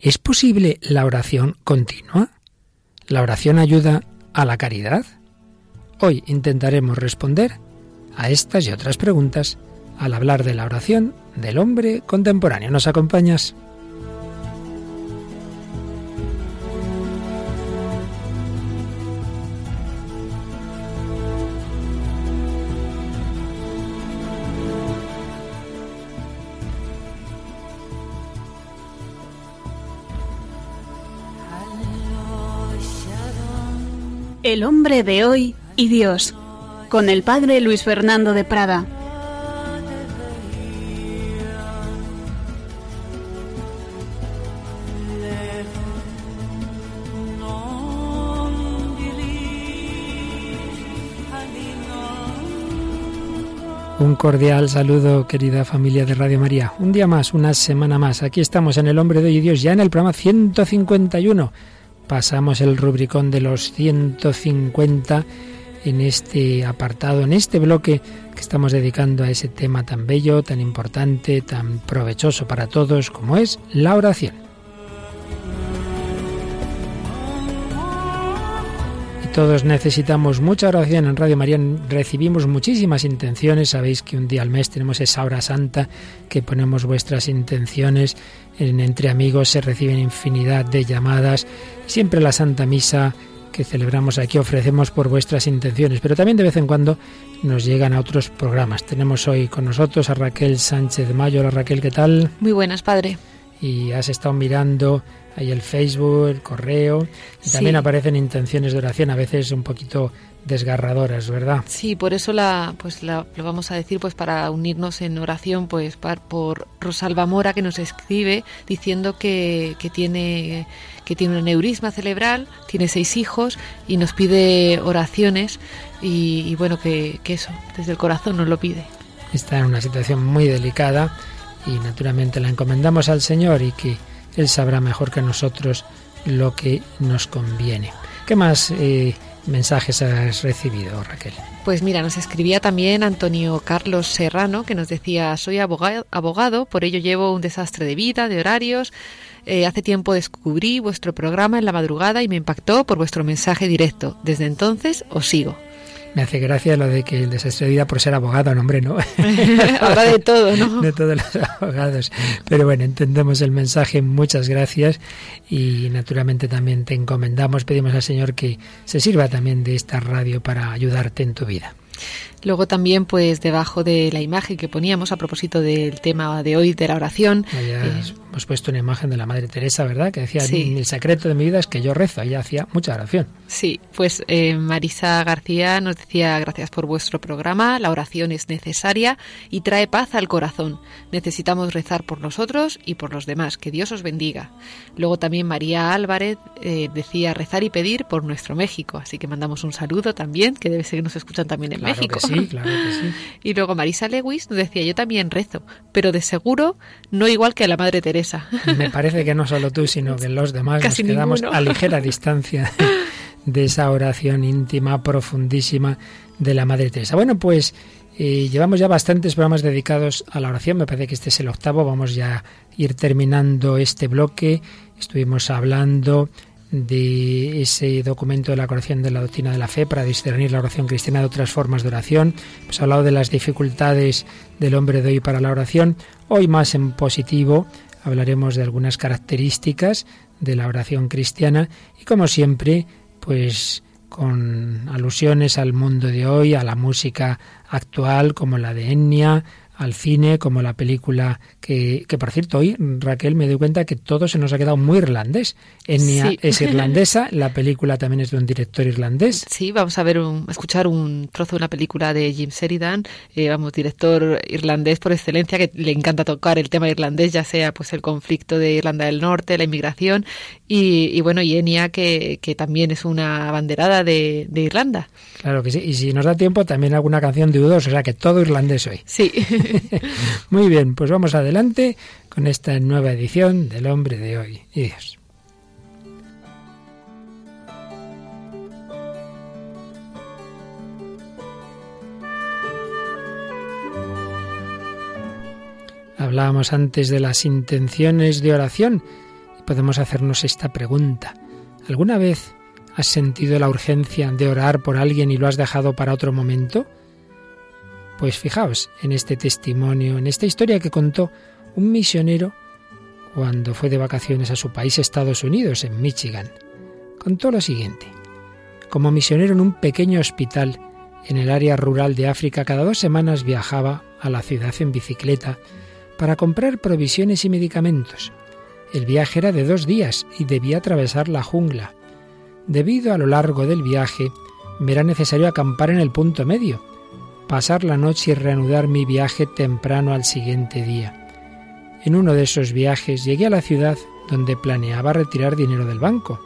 ¿Es posible la oración continua? ¿La oración ayuda a la caridad? Hoy intentaremos responder a estas y otras preguntas al hablar de la oración del hombre contemporáneo. ¿Nos acompañas? El hombre de hoy y Dios, con el padre Luis Fernando de Prada. Un cordial saludo, querida familia de Radio María. Un día más, una semana más. Aquí estamos en El Hombre de Hoy y Dios, ya en el programa 151 pasamos el rubricón de los 150 en este apartado, en este bloque que estamos dedicando a ese tema tan bello, tan importante, tan provechoso para todos como es la oración. Todos necesitamos mucha oración en Radio María. Recibimos muchísimas intenciones. Sabéis que un día al mes tenemos esa hora santa que ponemos vuestras intenciones. En Entre Amigos se reciben infinidad de llamadas. Siempre la Santa Misa que celebramos aquí ofrecemos por vuestras intenciones, pero también de vez en cuando nos llegan a otros programas. Tenemos hoy con nosotros a Raquel Sánchez de Mayo. Hola Raquel, ¿qué tal? Muy buenas, padre. Y has estado mirando hay el Facebook, el correo, y también aparecen intenciones de oración, a veces un poquito desgarradoras, ¿verdad? Sí, por eso la, pues la, lo vamos a decir, pues para unirnos en oración, pues por Rosalba Mora que nos escribe diciendo que, que tiene que tiene un neurisma cerebral, tiene seis hijos y nos pide oraciones y, y bueno que, que eso desde el corazón nos lo pide. Está en una situación muy delicada y naturalmente la encomendamos al Señor y que él sabrá mejor que nosotros lo que nos conviene. ¿Qué más eh, mensajes has recibido, Raquel? Pues mira, nos escribía también Antonio Carlos Serrano, que nos decía, soy abogado, abogado por ello llevo un desastre de vida, de horarios. Eh, hace tiempo descubrí vuestro programa en la madrugada y me impactó por vuestro mensaje directo. Desde entonces os sigo. Me hace gracia lo de que el desastre de vida por ser abogado, no, hombre, no. Habla de todo, ¿no? De todos los abogados. Pero bueno, entendemos el mensaje, muchas gracias. Y naturalmente también te encomendamos, pedimos al Señor que se sirva también de esta radio para ayudarte en tu vida. Luego también, pues debajo de la imagen que poníamos a propósito del tema de hoy de la oración. Eh, hemos puesto una imagen de la Madre Teresa, ¿verdad? Que decía, el secreto de mi vida es que yo rezo. Ella hacía mucha oración. Sí, pues eh, Marisa García nos decía, gracias por vuestro programa. La oración es necesaria y trae paz al corazón. Necesitamos rezar por nosotros y por los demás. Que Dios os bendiga. Luego también María Álvarez eh, decía rezar y pedir por nuestro México. Así que mandamos un saludo también, que debe ser que nos escuchan también en México. Sí, claro que sí. Y luego Marisa Lewis nos decía, yo también rezo, pero de seguro no igual que a la Madre Teresa. Me parece que no solo tú, sino que los demás nos quedamos a ligera distancia de esa oración íntima, profundísima de la Madre Teresa. Bueno, pues eh, llevamos ya bastantes programas dedicados a la oración, me parece que este es el octavo, vamos ya a ir terminando este bloque. Estuvimos hablando de ese documento de la corrección de la doctrina de la fe para discernir la oración cristiana de otras formas de oración. Hemos hablado de las dificultades del hombre de hoy para la oración. Hoy más en positivo hablaremos de algunas características de la oración cristiana y como siempre, pues con alusiones al mundo de hoy, a la música actual como la de Enya, al cine, como la película que, que, por cierto, hoy, Raquel, me doy cuenta que todo se nos ha quedado muy irlandés. Enya es irlandesa, la película también es de un director irlandés. Sí, vamos a ver, un, escuchar un trozo de una película de Jim Sheridan, eh, vamos, director irlandés por excelencia, que le encanta tocar el tema irlandés, ya sea pues el conflicto de Irlanda del Norte, la inmigración, y, y bueno, y Enya, que, que también es una banderada de, de Irlanda. Claro que sí, y si nos da tiempo, también alguna canción de U2, o sea que todo irlandés hoy. Sí. Muy bien, pues vamos adelante con esta nueva edición del hombre de hoy y. Hablábamos antes de las intenciones de oración podemos hacernos esta pregunta. ¿Alguna vez has sentido la urgencia de orar por alguien y lo has dejado para otro momento? Pues fijaos en este testimonio, en esta historia que contó un misionero cuando fue de vacaciones a su país, Estados Unidos, en Michigan. Contó lo siguiente. Como misionero en un pequeño hospital en el área rural de África, cada dos semanas viajaba a la ciudad en bicicleta para comprar provisiones y medicamentos. El viaje era de dos días y debía atravesar la jungla. Debido a lo largo del viaje, me era necesario acampar en el punto medio, pasar la noche y reanudar mi viaje temprano al siguiente día. En uno de esos viajes llegué a la ciudad donde planeaba retirar dinero del banco,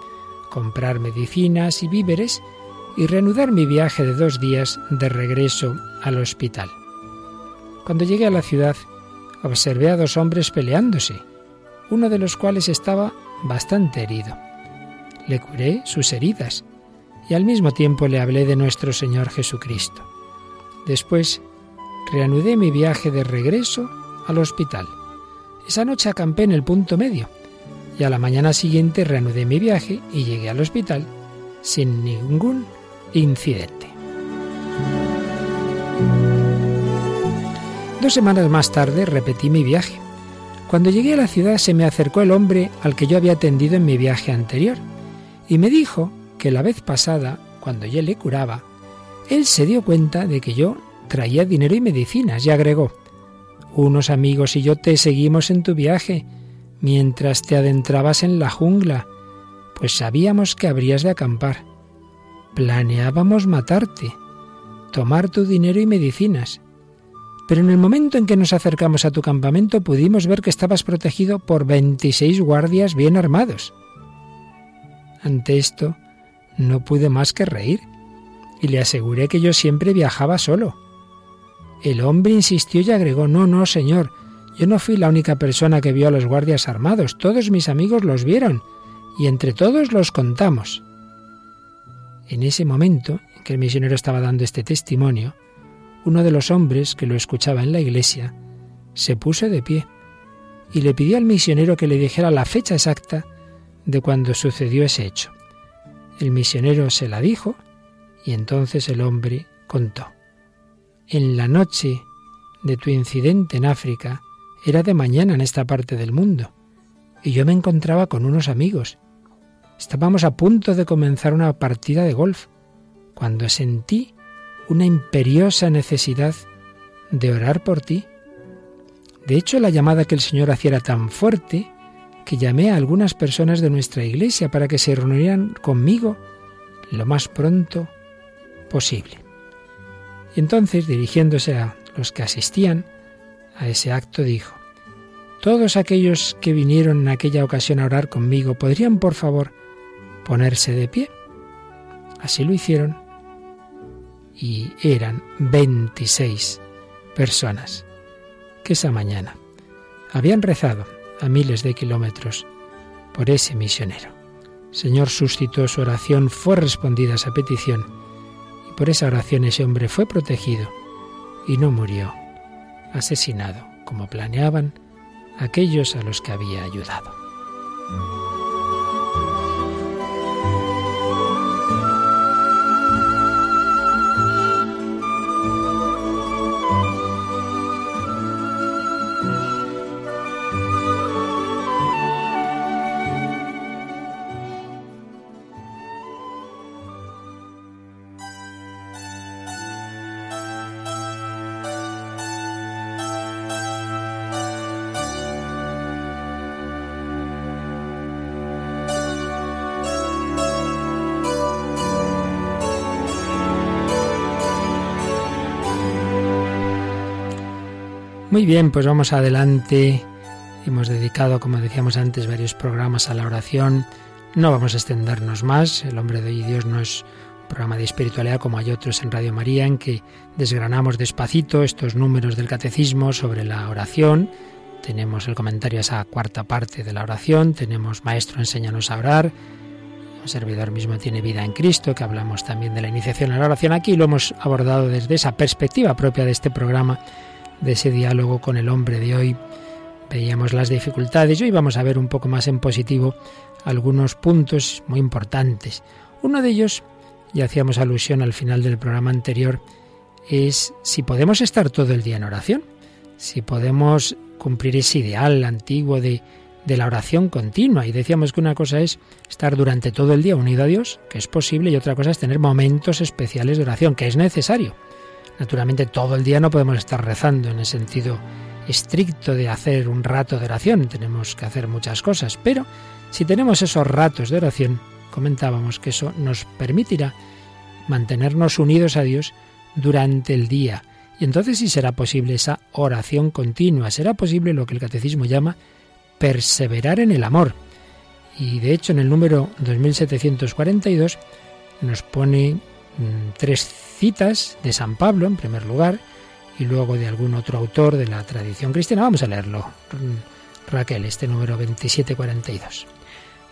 comprar medicinas y víveres y reanudar mi viaje de dos días de regreso al hospital. Cuando llegué a la ciudad, observé a dos hombres peleándose, uno de los cuales estaba bastante herido. Le curé sus heridas y al mismo tiempo le hablé de nuestro Señor Jesucristo. Después reanudé mi viaje de regreso al hospital. Esa noche acampé en el punto medio y a la mañana siguiente reanudé mi viaje y llegué al hospital sin ningún incidente. Dos semanas más tarde repetí mi viaje. Cuando llegué a la ciudad se me acercó el hombre al que yo había atendido en mi viaje anterior y me dijo que la vez pasada, cuando yo le curaba, él se dio cuenta de que yo traía dinero y medicinas y agregó, unos amigos y yo te seguimos en tu viaje mientras te adentrabas en la jungla, pues sabíamos que habrías de acampar. Planeábamos matarte, tomar tu dinero y medicinas. Pero en el momento en que nos acercamos a tu campamento pudimos ver que estabas protegido por 26 guardias bien armados. Ante esto, no pude más que reír y le aseguré que yo siempre viajaba solo. El hombre insistió y agregó, no, no, señor, yo no fui la única persona que vio a los guardias armados, todos mis amigos los vieron, y entre todos los contamos. En ese momento en que el misionero estaba dando este testimonio, uno de los hombres que lo escuchaba en la iglesia se puso de pie y le pidió al misionero que le dijera la fecha exacta de cuando sucedió ese hecho. El misionero se la dijo y entonces el hombre contó. En la noche de tu incidente en África era de mañana en esta parte del mundo y yo me encontraba con unos amigos. Estábamos a punto de comenzar una partida de golf cuando sentí una imperiosa necesidad de orar por ti. De hecho, la llamada que el Señor hacía era tan fuerte que llamé a algunas personas de nuestra iglesia para que se reunieran conmigo lo más pronto posible. Y entonces, dirigiéndose a los que asistían a ese acto, dijo, Todos aquellos que vinieron en aquella ocasión a orar conmigo, ¿podrían, por favor, ponerse de pie? Así lo hicieron y eran 26 personas que esa mañana habían rezado a miles de kilómetros por ese misionero. Señor suscitó su oración, fue respondida esa petición por esa oración ese hombre fue protegido y no murió asesinado, como planeaban aquellos a los que había ayudado. Muy bien, pues vamos adelante. Hemos dedicado, como decíamos antes, varios programas a la oración. No vamos a extendernos más. El hombre de Dios no es un programa de espiritualidad como hay otros en Radio María en que desgranamos despacito estos números del catecismo sobre la oración. Tenemos el comentario a esa cuarta parte de la oración. Tenemos Maestro, enséñanos a orar. Un servidor mismo tiene vida en Cristo, que hablamos también de la iniciación a la oración. Aquí lo hemos abordado desde esa perspectiva propia de este programa de ese diálogo con el hombre de hoy, veíamos las dificultades y hoy vamos a ver un poco más en positivo algunos puntos muy importantes. Uno de ellos, y hacíamos alusión al final del programa anterior, es si podemos estar todo el día en oración, si podemos cumplir ese ideal antiguo de, de la oración continua. Y decíamos que una cosa es estar durante todo el día unido a Dios, que es posible, y otra cosa es tener momentos especiales de oración, que es necesario. Naturalmente todo el día no podemos estar rezando en el sentido estricto de hacer un rato de oración, tenemos que hacer muchas cosas, pero si tenemos esos ratos de oración, comentábamos que eso nos permitirá mantenernos unidos a Dios durante el día. Y entonces sí será posible esa oración continua, será posible lo que el catecismo llama perseverar en el amor. Y de hecho en el número 2742 nos pone tres citas de San Pablo en primer lugar y luego de algún otro autor de la tradición cristiana. Vamos a leerlo. Mm, Raquel, este número 2742.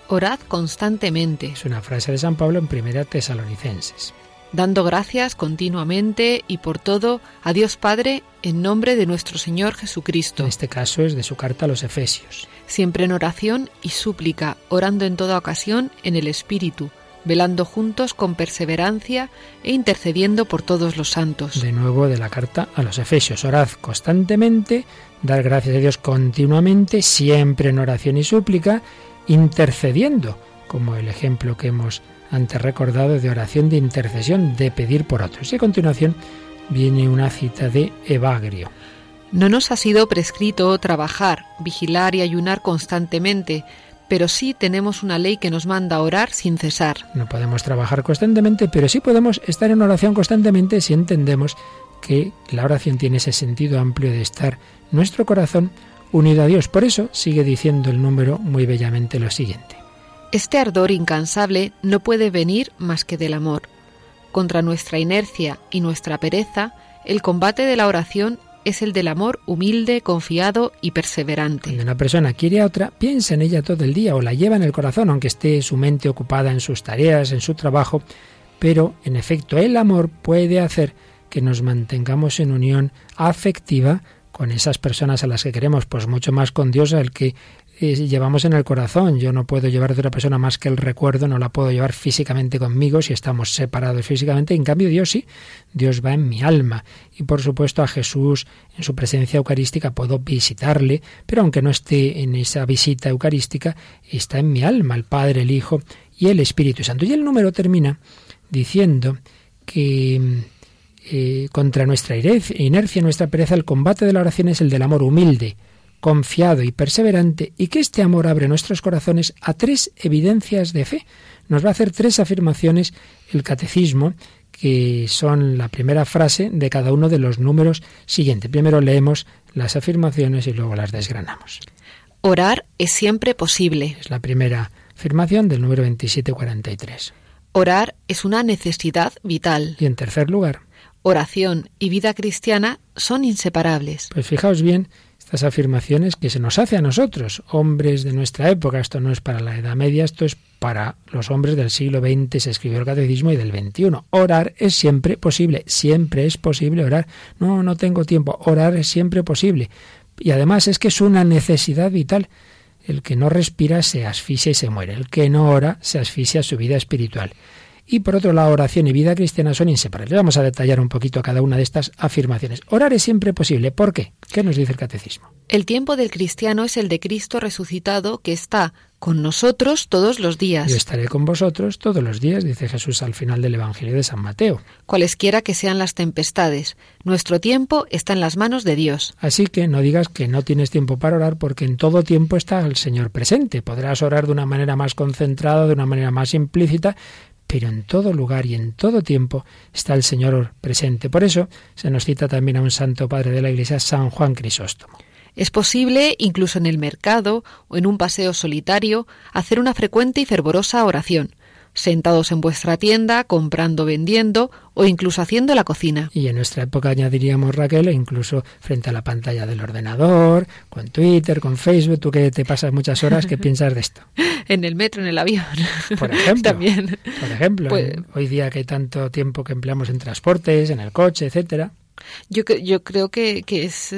Orad constantemente. Es una frase de San Pablo en Primera Tesalonicenses. Dando gracias continuamente y por todo a Dios Padre en nombre de nuestro Señor Jesucristo. En este caso es de su carta a los Efesios. Siempre en oración y súplica, orando en toda ocasión en el Espíritu, velando juntos con perseverancia e intercediendo por todos los santos. De nuevo de la carta a los Efesios. Orad constantemente, dar gracias a Dios continuamente, siempre en oración y súplica intercediendo, como el ejemplo que hemos antes recordado de oración de intercesión, de pedir por otros. Y a continuación viene una cita de Evagrio. No nos ha sido prescrito trabajar, vigilar y ayunar constantemente, pero sí tenemos una ley que nos manda a orar sin cesar. No podemos trabajar constantemente, pero sí podemos estar en oración constantemente si entendemos que la oración tiene ese sentido amplio de estar nuestro corazón unido a Dios. Por eso sigue diciendo el número muy bellamente lo siguiente. Este ardor incansable no puede venir más que del amor. Contra nuestra inercia y nuestra pereza, el combate de la oración es el del amor humilde, confiado y perseverante. Cuando una persona quiere a otra, piensa en ella todo el día o la lleva en el corazón, aunque esté su mente ocupada en sus tareas, en su trabajo, pero en efecto el amor puede hacer que nos mantengamos en unión afectiva con esas personas a las que queremos, pues mucho más con Dios al que llevamos en el corazón. Yo no puedo llevar de otra persona más que el recuerdo, no la puedo llevar físicamente conmigo si estamos separados físicamente. En cambio, Dios sí, Dios va en mi alma. Y por supuesto a Jesús en su presencia eucarística puedo visitarle, pero aunque no esté en esa visita eucarística, está en mi alma el Padre, el Hijo y el Espíritu Santo. Y el número termina diciendo que eh, contra nuestra inercia, nuestra pereza, el combate de la oración es el del amor humilde, confiado y perseverante, y que este amor abre nuestros corazones a tres evidencias de fe. Nos va a hacer tres afirmaciones el catecismo, que son la primera frase de cada uno de los números siguientes. Primero leemos las afirmaciones y luego las desgranamos. Orar es siempre posible. Es la primera afirmación del número 2743. Orar es una necesidad vital. Y en tercer lugar, oración y vida cristiana son inseparables. Pues fijaos bien estas afirmaciones que se nos hace a nosotros, hombres de nuestra época. Esto no es para la Edad Media, esto es para los hombres del siglo XX. Se escribió el catecismo y del XXI. Orar es siempre posible, siempre es posible orar. No, no tengo tiempo. Orar es siempre posible. Y además es que es una necesidad vital. El que no respira se asfixia y se muere. El que no ora se asfixia su vida espiritual. Y por otro lado, oración y vida cristiana son inseparables. Vamos a detallar un poquito cada una de estas afirmaciones. Orar es siempre posible. ¿Por qué? ¿Qué nos dice el catecismo? El tiempo del cristiano es el de Cristo resucitado que está con nosotros todos los días. Yo estaré con vosotros todos los días, dice Jesús al final del Evangelio de San Mateo. Cualesquiera que sean las tempestades, nuestro tiempo está en las manos de Dios. Así que no digas que no tienes tiempo para orar, porque en todo tiempo está el Señor presente. Podrás orar de una manera más concentrada, de una manera más implícita, pero en todo lugar y en todo tiempo está el Señor presente. Por eso se nos cita también a un santo padre de la Iglesia, San Juan Crisóstomo. Es posible, incluso en el mercado o en un paseo solitario, hacer una frecuente y fervorosa oración sentados en vuestra tienda, comprando, vendiendo o incluso haciendo la cocina. Y en nuestra época añadiríamos, Raquel, incluso frente a la pantalla del ordenador, con Twitter, con Facebook, tú que te pasas muchas horas, ¿qué piensas de esto? en el metro, en el avión. Por ejemplo. También. Por ejemplo, pues hoy día que hay tanto tiempo que empleamos en transportes, en el coche, etcétera. Yo, yo creo que, que es,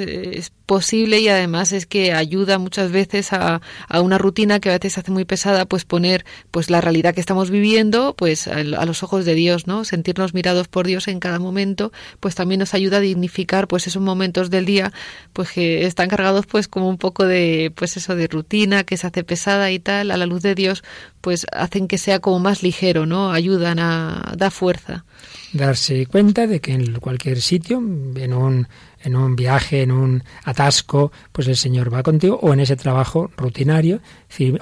posible y además es que ayuda muchas veces a, a, una rutina que a veces hace muy pesada, pues poner pues la realidad que estamos viviendo pues a, los ojos de Dios, ¿no? Sentirnos mirados por Dios en cada momento, pues también nos ayuda a dignificar pues esos momentos del día pues que están cargados pues como un poco de pues eso de rutina que se hace pesada y tal, a la luz de Dios pues hacen que sea como más ligero, ¿no? Ayudan a dar fuerza. Darse cuenta de que en cualquier sitio, en un en un viaje, en un atasco, pues el Señor va contigo, o en ese trabajo rutinario,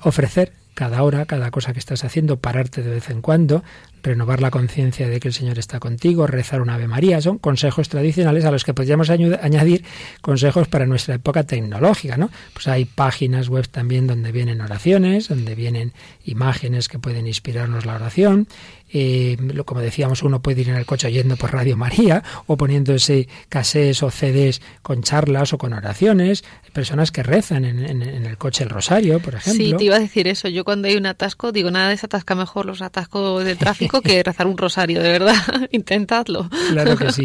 ofrecer cada hora, cada cosa que estás haciendo, pararte de vez en cuando, renovar la conciencia de que el Señor está contigo, rezar una Ave María, son consejos tradicionales a los que podríamos añadir consejos para nuestra época tecnológica, ¿no? Pues hay páginas web también donde vienen oraciones, donde vienen imágenes que pueden inspirarnos la oración, eh, como decíamos, uno puede ir en el coche oyendo por Radio María o poniéndose casés o CDs con charlas o con oraciones. Hay personas que rezan en, el coche el rosario, por ejemplo. Sí, te iba a decir eso. Yo cuando hay un atasco digo, nada desatasca mejor los atascos de tráfico que rezar un rosario, de verdad. Intentadlo. Claro que sí.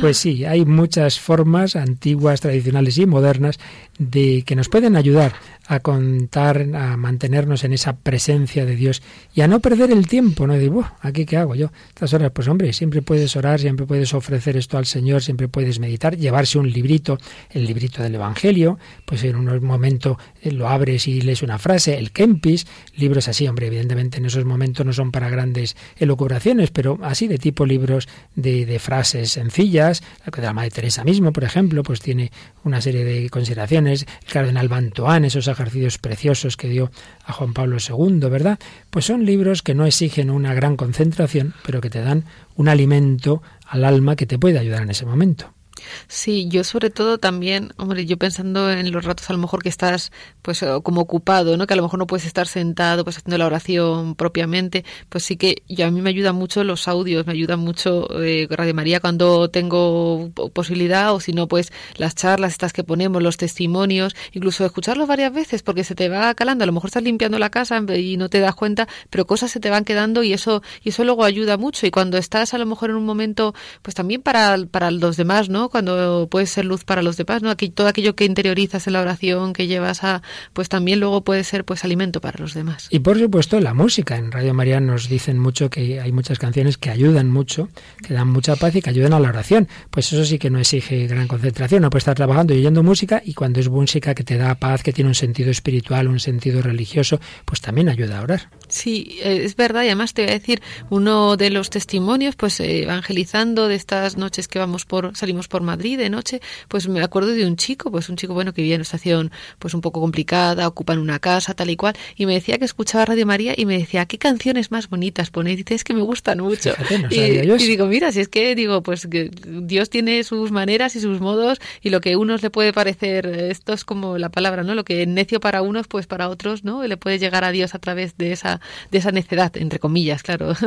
Pues sí, hay muchas formas antiguas, tradicionales y modernas de que nos pueden ayudar a contar, a mantenernos en esa presencia de Dios y a no perder el tiempo, no decir, ¿aquí qué hago yo? Estas horas, pues hombre, siempre puedes orar, siempre puedes ofrecer esto al Señor, siempre puedes meditar, llevarse un librito, el librito del Evangelio, pues en un momento lo abres y lees una frase, el Kempis, libros así, hombre, evidentemente en esos momentos no son para grandes elucubraciones, pero así de tipo libros de, de frases sencillas, la Madre Teresa mismo, por ejemplo, pues tiene una serie de consideraciones, el Cardenal Bantoán, esos ejercicios preciosos que dio a Juan Pablo II, ¿verdad? Pues son libros que no exigen una gran concentración, pero que te dan un alimento al alma que te puede ayudar en ese momento. Sí, yo sobre todo también, hombre, yo pensando en los ratos a lo mejor que estás pues eh, como ocupado, ¿no? Que a lo mejor no puedes estar sentado pues haciendo la oración propiamente, pues sí que yo a mí me ayuda mucho los audios, me ayuda mucho eh, Radio María cuando tengo posibilidad o si no pues las charlas estas que ponemos, los testimonios, incluso escucharlos varias veces porque se te va calando, a lo mejor estás limpiando la casa y no te das cuenta, pero cosas se te van quedando y eso y eso luego ayuda mucho y cuando estás a lo mejor en un momento pues también para para los demás, ¿no? Cuando puedes ser luz para los demás, ¿no? Aquí todo aquello que interiorizas en la oración, que llevas a, pues también luego puede ser pues alimento para los demás. Y por supuesto la música. En Radio María nos dicen mucho que hay muchas canciones que ayudan mucho, que dan mucha paz y que ayudan a la oración. Pues eso sí que no exige gran concentración. No puedes estar trabajando y oyendo música y cuando es música que te da paz, que tiene un sentido espiritual, un sentido religioso, pues también ayuda a orar. Sí, eh, es verdad. Y además te voy a decir uno de los testimonios, pues evangelizando de estas noches que vamos por salimos por Madrid de noche, pues me acuerdo de un chico, pues un chico bueno que vivía en una estación pues un poco complicada, ocupan una casa, tal y cual, y me decía que escuchaba Radio María y me decía, ¿qué canciones más bonitas ponéis? Dice, es que me gustan mucho. y, digo, mira, si es que digo, pues que Dios tiene sus maneras y sus modos y lo que a unos le puede parecer, esto es como la palabra, ¿no? Lo que es necio para unos, pues para otros, ¿no? Le puede llegar a Dios a través de esa, de esa necedad, entre comillas, claro.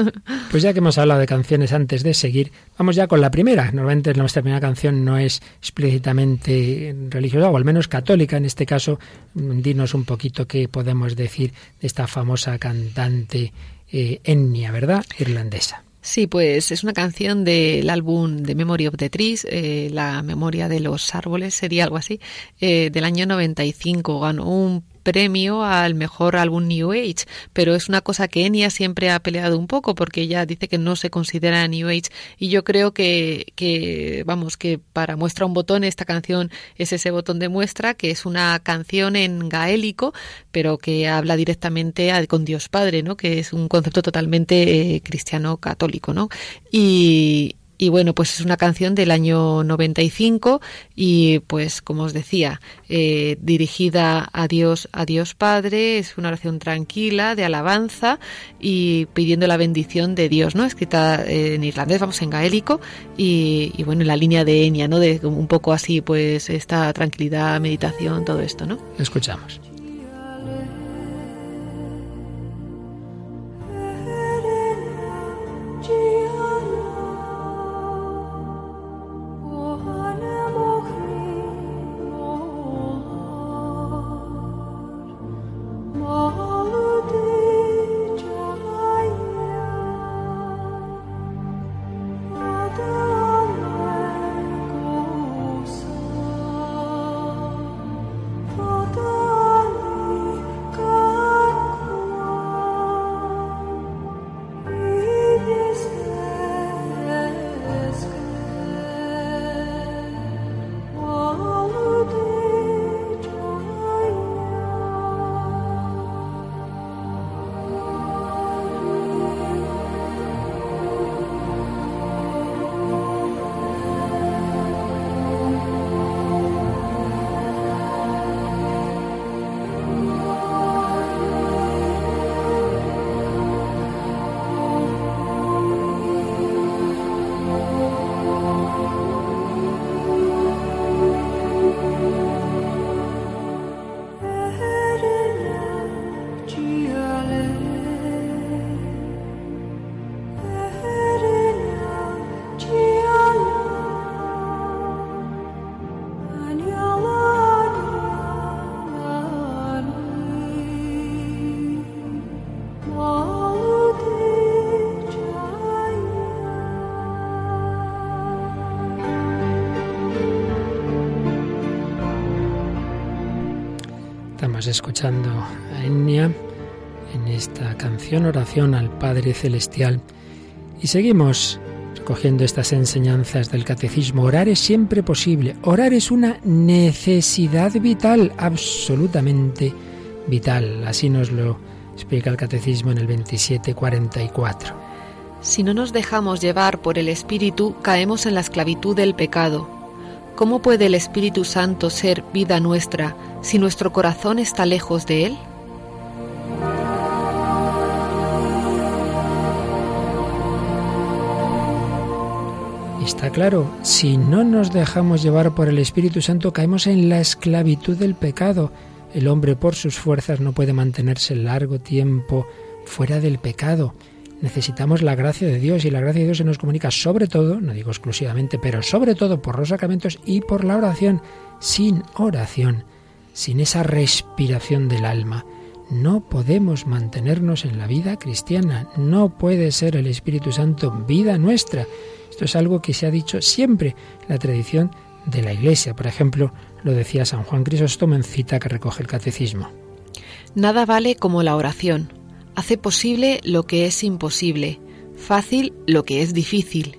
Pues ya que hemos hablado de canciones antes de seguir, vamos ya con la primera. Normalmente nuestra primera canción no es explícitamente religiosa, o al menos católica. En este caso, mm, dinos un poquito qué podemos decir de esta famosa cantante eh, etnia, ¿verdad? Irlandesa. Sí, pues es una canción del álbum The Memory of the Trees, eh, la memoria de los árboles, sería algo así, eh, del año 95. Ganó un premio al mejor álbum New Age, pero es una cosa que Enya siempre ha peleado un poco porque ella dice que no se considera New Age y yo creo que, que vamos, que para muestra un botón esta canción es ese botón de muestra, que es una canción en gaélico, pero que habla directamente con Dios Padre, ¿no? Que es un concepto totalmente eh, cristiano católico, ¿no? Y, y bueno, pues es una canción del año 95 y pues como os decía, eh, dirigida a Dios, a Dios Padre, es una oración tranquila, de alabanza y pidiendo la bendición de Dios, ¿no? Escrita en irlandés, vamos, en gaélico y, y bueno, en la línea de Enya, ¿no? De un poco así, pues esta tranquilidad, meditación, todo esto, ¿no? Escuchamos. Escuchando a Enya en esta canción Oración al Padre Celestial y seguimos recogiendo estas enseñanzas del catecismo. Orar es siempre posible. Orar es una necesidad vital, absolutamente vital. Así nos lo explica el catecismo en el 2744. Si no nos dejamos llevar por el Espíritu, caemos en la esclavitud del pecado. ¿Cómo puede el Espíritu Santo ser vida nuestra si nuestro corazón está lejos de Él? Está claro, si no nos dejamos llevar por el Espíritu Santo caemos en la esclavitud del pecado. El hombre por sus fuerzas no puede mantenerse largo tiempo fuera del pecado. Necesitamos la gracia de Dios y la gracia de Dios se nos comunica sobre todo, no digo exclusivamente, pero sobre todo por los sacramentos y por la oración. Sin oración, sin esa respiración del alma, no podemos mantenernos en la vida cristiana. No puede ser el Espíritu Santo vida nuestra. Esto es algo que se ha dicho siempre en la tradición de la Iglesia. Por ejemplo, lo decía San Juan Crisóstomo en cita que recoge el Catecismo. Nada vale como la oración. Hace posible lo que es imposible, fácil lo que es difícil.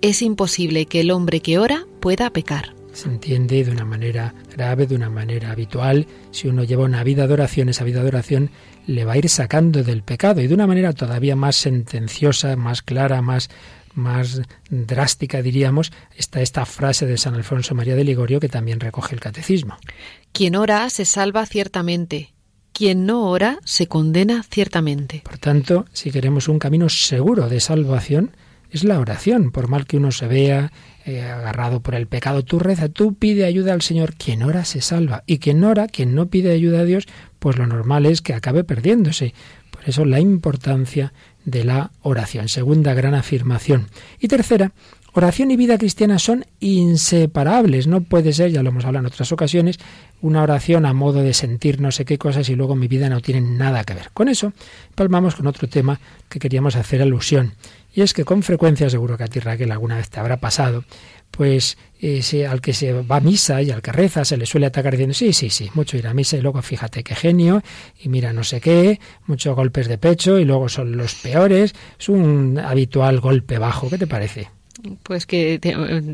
Es imposible que el hombre que ora pueda pecar. Se entiende de una manera grave, de una manera habitual. Si uno lleva una vida de oración, esa vida de oración le va a ir sacando del pecado y de una manera todavía más sentenciosa, más clara, más más drástica, diríamos, está esta frase de San Alfonso María de Ligorio que también recoge el catecismo. Quien ora se salva ciertamente, quien no ora se condena ciertamente. Por tanto, si queremos un camino seguro de salvación, es la oración, por mal que uno se vea eh, agarrado por el pecado, tú reza, tú pide ayuda al Señor, quien ora se salva, y quien ora, quien no pide ayuda a Dios, pues lo normal es que acabe perdiéndose. Por eso la importancia de la oración. Segunda gran afirmación. Y tercera, oración y vida cristiana son inseparables. No puede ser, ya lo hemos hablado en otras ocasiones, una oración a modo de sentir no sé qué cosas y luego mi vida no tiene nada que ver. Con eso palmamos con otro tema que queríamos hacer alusión. Y es que con frecuencia, seguro que a ti Raquel alguna vez te habrá pasado, pues ese, al que se va a misa y al que reza se le suele atacar diciendo, sí, sí, sí, mucho ir a misa y luego fíjate qué genio y mira no sé qué, muchos golpes de pecho y luego son los peores, es un habitual golpe bajo, ¿qué te parece? Pues que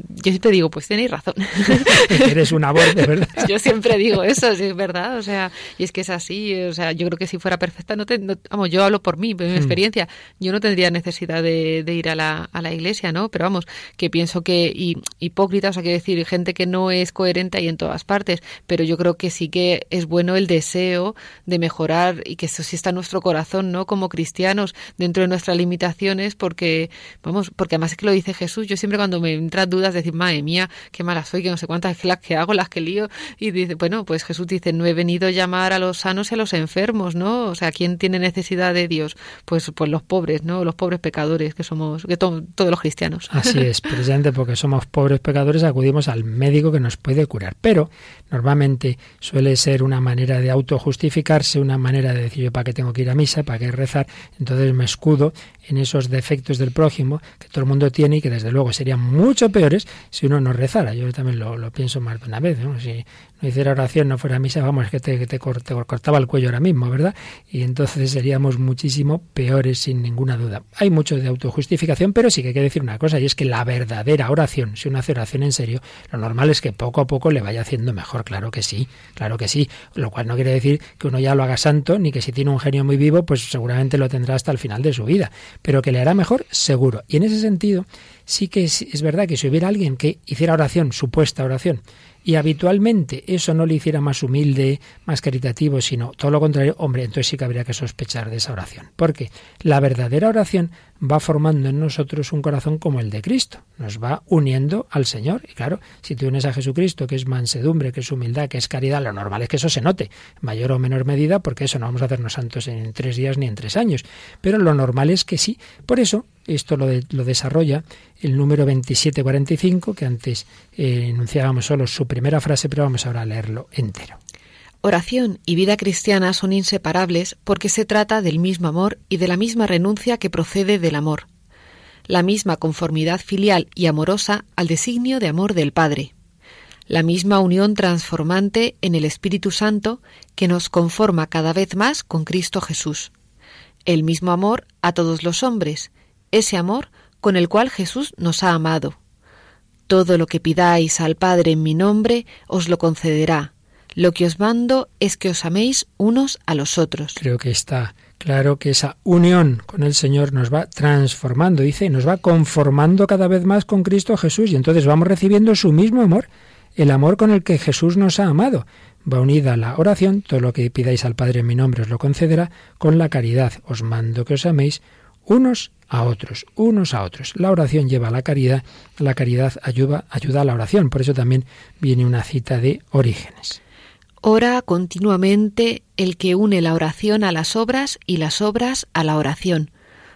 yo siempre digo, pues tenéis razón. Eres una voz, de verdad. yo siempre digo eso, sí, es verdad. O sea, y es que es así. O sea, yo creo que si fuera perfecta, no, te, vamos, yo hablo por mí, por mi hmm. experiencia. Yo no tendría necesidad de, ir a la, a la, iglesia, ¿no? Pero vamos, que pienso que y, hipócritas, o sea, quiero decir, gente que no es coherente ahí en todas partes. Pero yo creo que sí que es bueno el deseo de mejorar y que eso sí está en nuestro corazón, ¿no? Como cristianos, dentro de nuestras limitaciones, porque, vamos, porque además es que lo dice Jesús yo siempre cuando me entran dudas, decir, madre mía, qué mala soy, que no sé cuántas las que hago, las que lío. Y dice, bueno, pues Jesús dice, no he venido a llamar a los sanos y a los enfermos, ¿no? O sea, ¿quién tiene necesidad de Dios? Pues, pues los pobres, ¿no? Los pobres pecadores, que somos, que todos los cristianos. Así es, precisamente porque somos pobres pecadores acudimos al médico que nos puede curar. Pero normalmente suele ser una manera de autojustificarse, una manera de decir yo para qué tengo que ir a misa, para qué rezar, entonces me escudo en esos defectos del prójimo que todo el mundo tiene y que desde luego serían mucho peores si uno no rezara. Yo también lo, pienso más de una vez. Si no hiciera oración, no fuera misa, vamos, que te, te, cortaba el cuello ahora mismo, ¿verdad? Y entonces seríamos muchísimo peores sin ninguna duda. Hay mucho de autojustificación, pero sí que hay que decir una cosa, y es que la verdadera oración, si uno hace oración en serio, lo normal es que poco a poco le vaya haciendo mejor, claro que sí, claro que sí. Lo cual no quiere decir que uno ya lo haga santo, ni que si tiene un genio muy vivo, pues seguramente lo tendrá hasta el final de su vida, pero que le hará mejor, seguro. Y en ese sentido, sí que es, verdad que si hubiera alguien que hiciera oración, supuesta oración, y habitualmente eso no le hiciera más humilde, más caritativo, sino todo lo contrario, hombre, entonces sí que habría que sospechar de esa oración. Porque la verdadera oración va formando en nosotros un corazón como el de Cristo, nos va uniendo al Señor. Y claro, si tú unes a Jesucristo, que es mansedumbre, que es humildad, que es caridad, lo normal es que eso se note, mayor o menor medida, porque eso no vamos a hacernos santos en tres días ni en tres años. Pero lo normal es que sí. Por eso, esto lo, lo desarrolla el número 2745, que antes eh, enunciábamos solo su primera frase, pero vamos ahora a leerlo entero. Oración y vida cristiana son inseparables porque se trata del mismo amor y de la misma renuncia que procede del amor, la misma conformidad filial y amorosa al designio de amor del Padre. la misma unión transformante en el Espíritu Santo que nos conforma cada vez más con Cristo Jesús. El mismo amor a todos los hombres, ese amor con el cual Jesús nos ha amado. Todo lo que pidáis al Padre en mi nombre os lo concederá. Lo que os mando es que os améis unos a los otros. Creo que está claro que esa unión con el Señor nos va transformando, dice, nos va conformando cada vez más con Cristo Jesús y entonces vamos recibiendo su mismo amor, el amor con el que Jesús nos ha amado. Va unida a la oración, todo lo que pidáis al Padre en mi nombre os lo concederá, con la caridad. Os mando que os améis unos a otros, unos a otros. La oración lleva a la caridad, la caridad ayuda, ayuda a la oración. Por eso también viene una cita de Orígenes. Ora continuamente el que une la oración a las obras y las obras a la oración.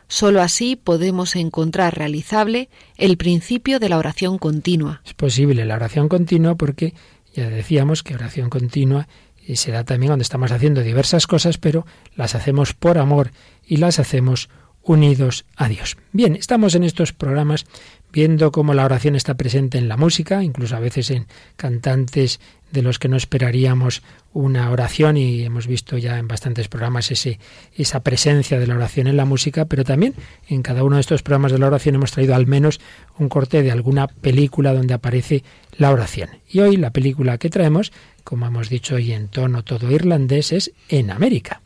Solo así podemos encontrar realizable el principio de la oración continua. Es posible la oración continua porque ya decíamos que oración continua y se da también cuando estamos haciendo diversas cosas, pero las hacemos por amor y las hacemos unidos a Dios. Bien, estamos en estos programas viendo cómo la oración está presente en la música, incluso a veces en cantantes de los que no esperaríamos una oración y hemos visto ya en bastantes programas ese, esa presencia de la oración en la música, pero también en cada uno de estos programas de la oración hemos traído al menos un corte de alguna película donde aparece la oración. Y hoy la película que traemos, como hemos dicho hoy en tono todo irlandés, es En América.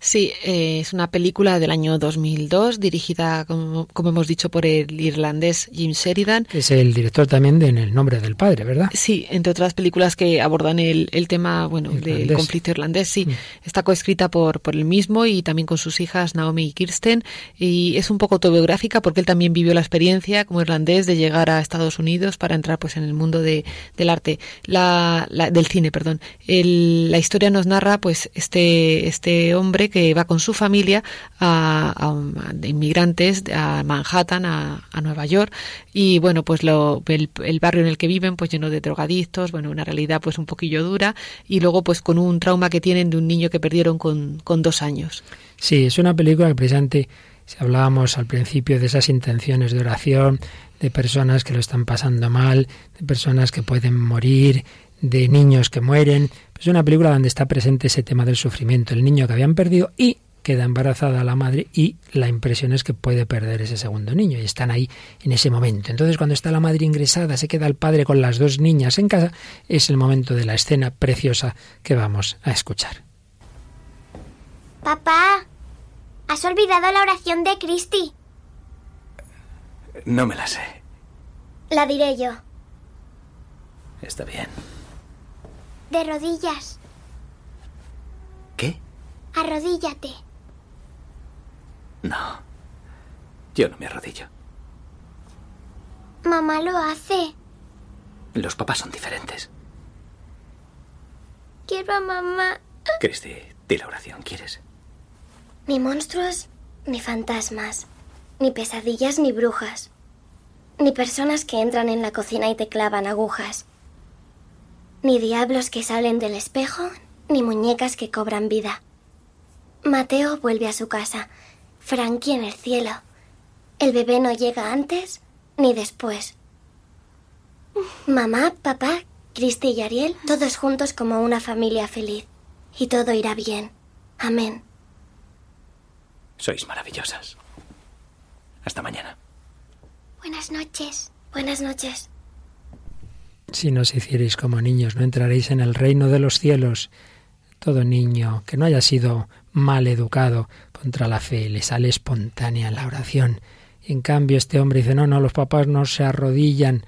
Sí, eh, es una película del año 2002 dirigida, como, hemos dicho, por el irlandés Jim Sheridan. Es el director también de En el nombre del padre, ¿verdad? Sí, entre otras películas que abordan el, tema bueno, del conflicto irlandés. Sí, mm. está coescrita por, por él mismo y también con sus hijas Naomi y Kirsten. Y es un poco autobiográfica porque él también vivió la experiencia como irlandés de llegar a Estados Unidos para entrar pues en el mundo de, del arte, la, del cine, perdón. la historia nos narra pues este, este hombre que va con su familia a, de inmigrantes a Manhattan, a, Nueva York, y bueno, pues lo, el, barrio en el que viven, pues lleno de drogadictos, bueno, una realidad pues un poquillo dura, y luego pues con un trauma que tienen de un niño que perdieron con, con dos años. Sí, es una película que precisamente si hablábamos al principio de esas intenciones de oración, de personas que lo están pasando mal, de personas que pueden morir, de niños que mueren. Es una película donde está presente ese tema del sufrimiento, el niño que habían perdido y queda embarazada la madre y la impresión es que puede perder ese segundo niño y están ahí en ese momento. Entonces cuando está la madre ingresada, se queda el padre con las dos niñas en casa, es el momento de la escena preciosa que vamos a escuchar. Papá, has olvidado la oración de Cristi. No me la sé. La diré yo. Está bien. De rodillas. ¿Qué? Arrodíllate. No. Yo no me arrodillo. Mamá lo hace. Los papás son diferentes. Quiero a mamá. Cristi, di la oración, ¿quieres? Ni monstruos, ni fantasmas, ni pesadillas, ni brujas, ni personas que entran en la cocina y te clavan agujas, ni diablos que salen del espejo, ni muñecas que cobran vida. Mateo vuelve a su casa, Frankie en el cielo. El bebé no llega antes ni después. Mamá, papá, Cristi y Ariel, todos juntos como una familia feliz. Y todo irá bien. Amén. Sois maravillosas. Hasta mañana. Buenas noches. Buenas noches. Si nos hicierais como niños, no entraréis en el reino de los cielos. Todo niño que no haya sido mal educado contra la fe le sale espontánea la oración. en cambio este hombre dice, no, no, los papás no se arrodillan.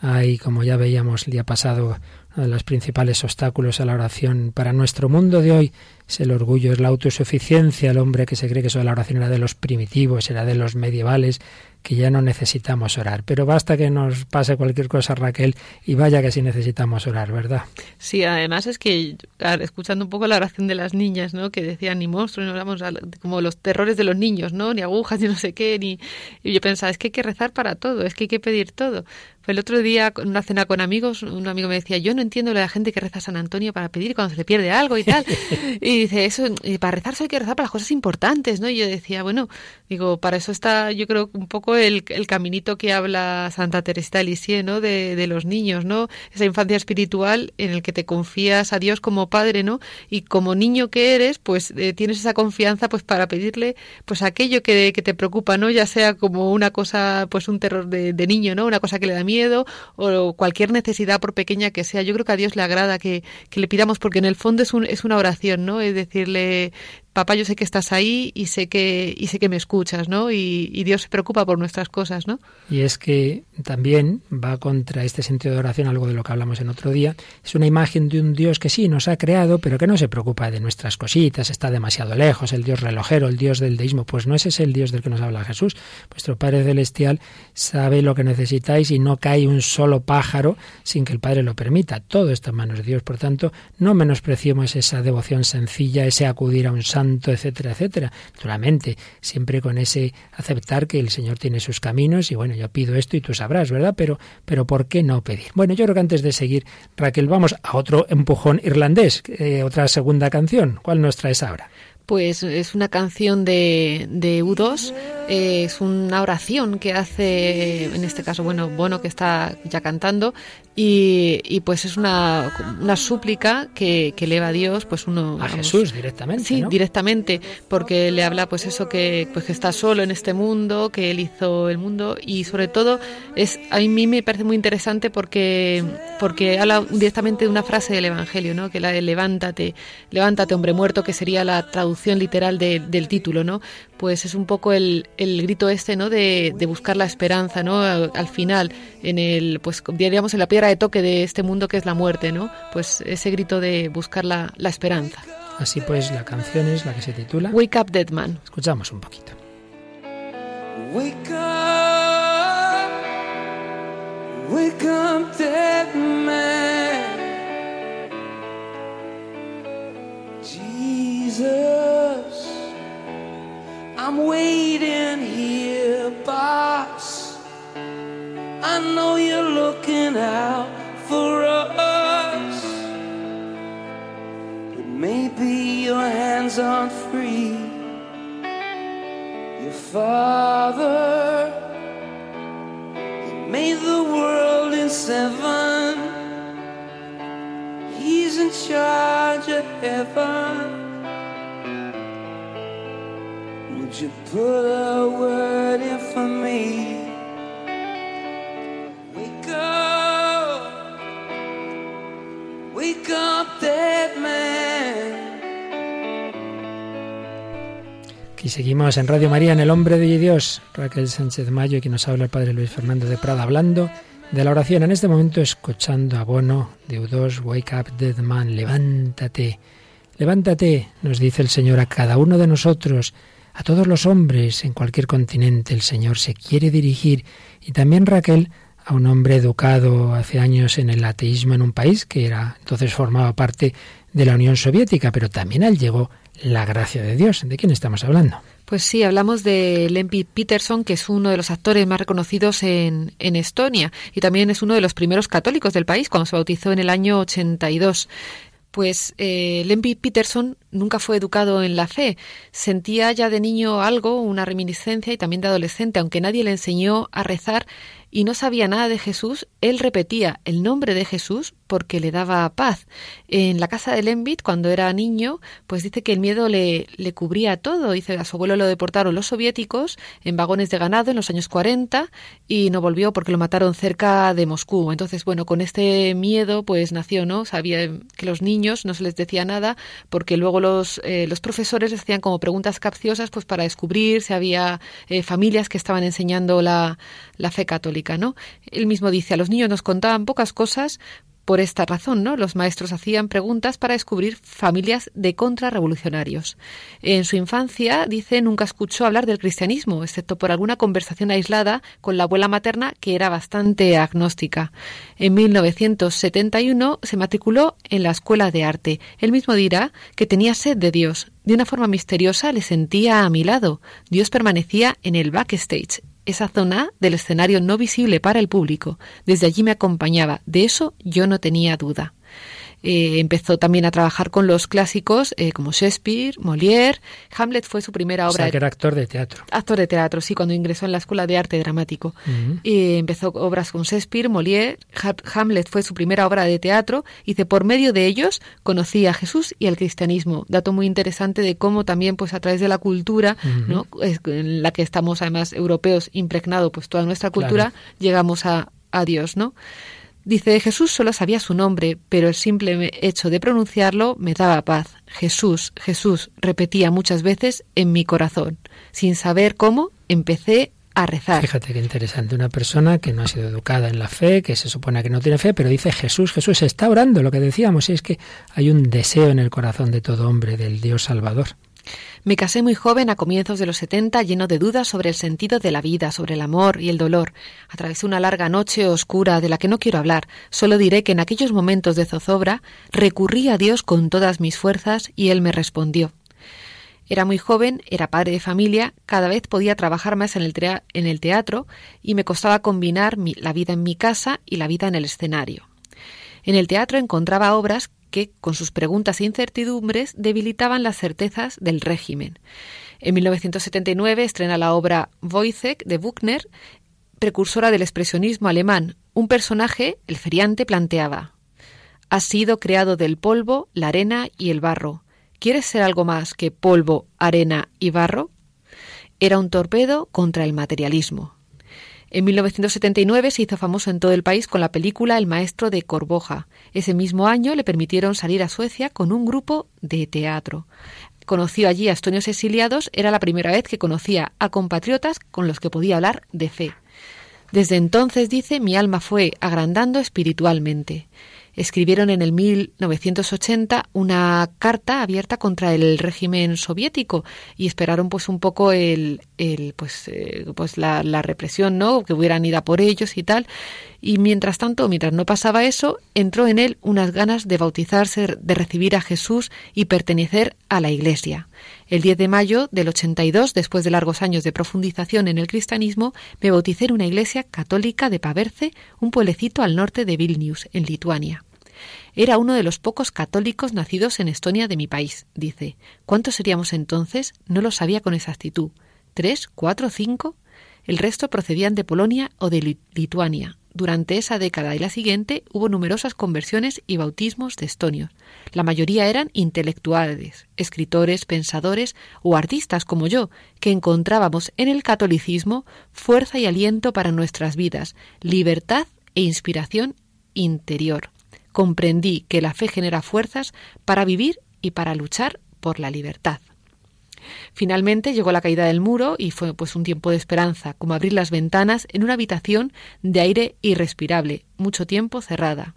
Ay, como ya veíamos el día pasado, uno de los principales obstáculos a la oración para nuestro mundo de hoy es el orgullo, es la autosuficiencia, el hombre que se cree que eso la oración era de los primitivos, era de los medievales, que ya no necesitamos orar. Pero basta que nos pase cualquier cosa, Raquel, y vaya que sí necesitamos orar, ¿verdad? Sí, además es que, escuchando un poco la oración de las niñas, ¿no? Que decían ni monstruos, ni hablamos como los terrores de los niños, ¿no? Ni agujas, ni no sé qué, ni... Y yo pensaba, es que hay que rezar para todo, es que hay que pedir todo. El otro día, en una cena con amigos, un amigo me decía, yo no entiendo la gente que reza a San Antonio para pedir cuando se le pierde algo y tal. y dice eso, y para rezar solo hay que rezar para las cosas importantes, ¿no? Y yo decía, bueno, digo, para eso está, yo creo, un poco el, caminito que habla Santa Teresita de Lisieux, ¿no? De, de, los niños, ¿no? Esa infancia espiritual en el que te confías a Dios como padre, ¿no? Y como niño que eres, pues eh, tienes esa confianza, pues para pedirle, pues aquello que, que, te preocupa, ¿no? Ya sea como una cosa, pues un terror de, de niño, ¿no? Una cosa que le da miedo o cualquier necesidad, por pequeña que sea. Yo creo que a Dios le agrada que, que le pidamos, porque en el fondo es, un, es una oración, ¿no? Es decirle, papá, yo sé que estás ahí y sé que, y sé que me escuchas, ¿no? Y, y, Dios se preocupa por nuestras cosas, ¿no? Y es que también va contra este sentido de oración, algo de lo que hablamos en otro día. Es una imagen de un Dios que sí nos ha creado, pero que no se preocupa de nuestras cositas, está demasiado lejos, el Dios relojero, el Dios del deísmo. Pues no ese es el Dios del que nos habla Jesús. Vuestro Padre Celestial sabe lo que necesitáis y no cae un solo pájaro sin que el Padre lo permita. Todo está en manos de Dios. Por tanto, no menospreciemos esa devoción sencilla, ese acudir a un santo, etcétera, etcétera. Naturalmente, siempre con ese aceptar que el Señor tiene sus caminos y bueno, yo pido esto y tú ¿verdad? Pero, pero ¿por qué no pedir? Bueno, yo creo que antes de seguir, Raquel, vamos a otro empujón irlandés, eh, otra segunda canción. ¿Cuál nos traes ahora? Pues es una canción de, de U2, eh, es una oración que hace, en este caso, bueno, Bono que está ya cantando, y, y pues es una, una súplica que, que, eleva a Dios, pues uno... A vamos, Jesús directamente. Sí, ¿no? directamente, porque le habla pues eso que, pues que está solo en este mundo, que Él hizo el mundo, y sobre todo es a mí me parece muy interesante porque, porque habla directamente de una frase del Evangelio, ¿no? que la de levántate, levántate hombre muerto, que sería la traducción literal de, del título, ¿no? Pues es un poco el, el grito este, ¿no? De, de buscar la esperanza, ¿no? Al, al final, en el, pues diríamos en la piedra de toque de este mundo que es la muerte, ¿no? Pues ese grito de buscar la, la esperanza. Así pues, la canción es la que se titula Wake Up Dead Man. Escuchamos un poquito. Wake up, wake up, dead man. Jesus, I'm waiting here, boss. I know you're looking out for us, but maybe your hands aren't free. Your father he made the world in seven. He's in charge of heaven. You put a word in for me? Wake up, wake up, dead man. Aquí seguimos en Radio María, en El Hombre de Dios, Raquel Sánchez Mayo, y que nos habla el Padre Luis Fernando de Prada, hablando de la oración. En este momento escuchando a Bono de U2, Wake Up Dead Man, levántate, levántate, nos dice el Señor a cada uno de nosotros, a todos los hombres en cualquier continente, el Señor se quiere dirigir. Y también Raquel, a un hombre educado hace años en el ateísmo en un país que era entonces formaba parte de la Unión Soviética, pero también al llegó la gracia de Dios. ¿De quién estamos hablando? Pues sí, hablamos de Lempi Peterson, que es uno de los actores más reconocidos en, en, Estonia y también es uno de los primeros católicos del país cuando se bautizó en el año 82. Pues eh, Lempi Peterson nunca fue educado en la fe. Sentía ya de niño algo, una reminiscencia y también de adolescente, aunque nadie le enseñó a rezar y no sabía nada de Jesús, él repetía el nombre de Jesús porque le daba paz. En la casa de Lembit, cuando era niño, pues dice que el miedo le, le cubría todo. Dice, a su abuelo lo deportaron los soviéticos en vagones de ganado en los años 40 y no volvió porque lo mataron cerca de Moscú. Entonces, bueno, con este miedo pues nació, ¿no? Sabía que los niños no se les decía nada porque luego los, eh, los profesores hacían como preguntas capciosas pues para descubrir si había eh, familias que estaban enseñando la, la fe católica. ¿no? Él mismo dice, a los niños nos contaban pocas cosas por esta razón, ¿no? Los maestros hacían preguntas para descubrir familias de contrarrevolucionarios. En su infancia, dice, nunca escuchó hablar del cristianismo, excepto por alguna conversación aislada con la abuela materna que era bastante agnóstica. En 1971 se matriculó en la Escuela de Arte. Él mismo dirá que tenía sed de Dios. De una forma misteriosa le sentía a mi lado. Dios permanecía en el backstage, esa zona del escenario no visible para el público. Desde allí me acompañaba. De eso yo no tenía duda. Eh, empezó también a trabajar con los clásicos eh, como Shakespeare, Molière. Hamlet fue su primera obra. O que era actor de teatro. Actor de teatro, sí, cuando ingresó en la Escuela de Arte Dramático. empezó obras con Shakespeare, Molière. Hamlet fue su primera obra de teatro. Y por medio de ellos conocí a Jesús y al cristianismo. Dato muy interesante de cómo también, pues a través de la cultura, ¿no? en la que estamos además europeos impregnado, pues toda nuestra cultura, llegamos a, a Dios, ¿no? Dice, Jesús solo sabía su nombre, pero el simple hecho de pronunciarlo me daba paz. Jesús, Jesús, repetía muchas veces en mi corazón. Sin saber cómo, empecé a rezar. Fíjate qué interesante, una persona que no ha sido educada en la fe, que se supone que no tiene fe, pero dice Jesús, Jesús está orando, lo que decíamos, es que hay un deseo en el corazón de todo hombre del Dios Salvador. Me casé muy joven a comienzos de los setenta, lleno de dudas sobre el sentido de la vida, sobre el amor y el dolor. Atravesé una larga noche oscura de la que no quiero hablar. Solo diré que en aquellos momentos de zozobra recurrí a Dios con todas mis fuerzas y Él me respondió. Era muy joven, era padre de familia, cada vez podía trabajar más en el, en el teatro y me costaba combinar la vida en mi casa y la vida en el escenario. En el teatro encontraba obras que, con sus preguntas e incertidumbres, debilitaban las certezas del régimen. En 1979 estrena la obra Wojciech de Buchner, precursora del expresionismo alemán. Un personaje, el feriante, planteaba Has sido creado del polvo, la arena y el barro. ¿Quieres ser algo más que polvo, arena y barro? Era un torpedo contra el materialismo. En 1979 se hizo famoso en todo el país con la película El maestro de Corboja. Ese mismo año le permitieron salir a Suecia con un grupo de teatro. Conoció allí a estonios exiliados, era la primera vez que conocía a compatriotas con los que podía hablar de fe. Desde entonces, dice, mi alma fue agrandando espiritualmente escribieron en el 1980 una carta abierta contra el régimen soviético y esperaron pues un poco el, el pues, eh, pues la, la, represión, ¿no? Que hubieran ido a por ellos y tal. Y mientras tanto, mientras no pasaba eso, entró en él unas ganas de bautizarse, de recibir a Jesús y pertenecer a la Iglesia. El 10 de mayo del 82, después de largos años de profundización en el cristianismo, me bauticé en una iglesia católica de Paverce, un pueblecito al norte de Vilnius, en Lituania. Era uno de los pocos católicos nacidos en Estonia de mi país, dice. ¿Cuántos seríamos entonces? No lo sabía con exactitud. ¿Tres? ¿Cuatro? ¿Cinco? El resto procedían de Polonia o de Lituania. Durante esa década y la siguiente hubo numerosas conversiones y bautismos de estonios. La mayoría eran intelectuales, escritores, pensadores o artistas como yo, que encontrábamos en el catolicismo fuerza y aliento para nuestras vidas, libertad e inspiración interior comprendí que la fe genera fuerzas para vivir y para luchar por la libertad. Finalmente llegó la caída del muro y fue pues un tiempo de esperanza, como abrir las ventanas en una habitación de aire irrespirable, mucho tiempo cerrada.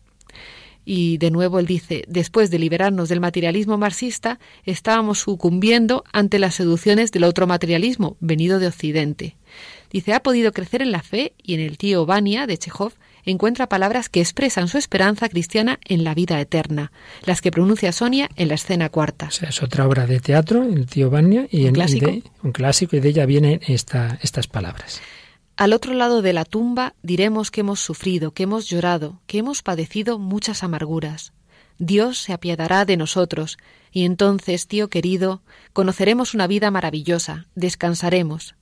Y de nuevo él dice, después de liberarnos del materialismo marxista, estábamos sucumbiendo ante las seducciones del otro materialismo, venido de Occidente. Dice, ha podido crecer en la fe y en el tío Vania de Chekhov encuentra palabras que expresan su esperanza cristiana en la vida eterna, las que pronuncia Sonia en la escena cuarta. O sea, es otra obra de teatro, el tío Vania, y, ¿Un, clásico? un clásico, y de ella vienen esta, estas palabras. Al otro lado de la tumba diremos que hemos sufrido, que hemos llorado, que hemos padecido muchas amarguras. Dios se apiadará de nosotros, y entonces, tío querido, conoceremos una vida maravillosa, descansaremos.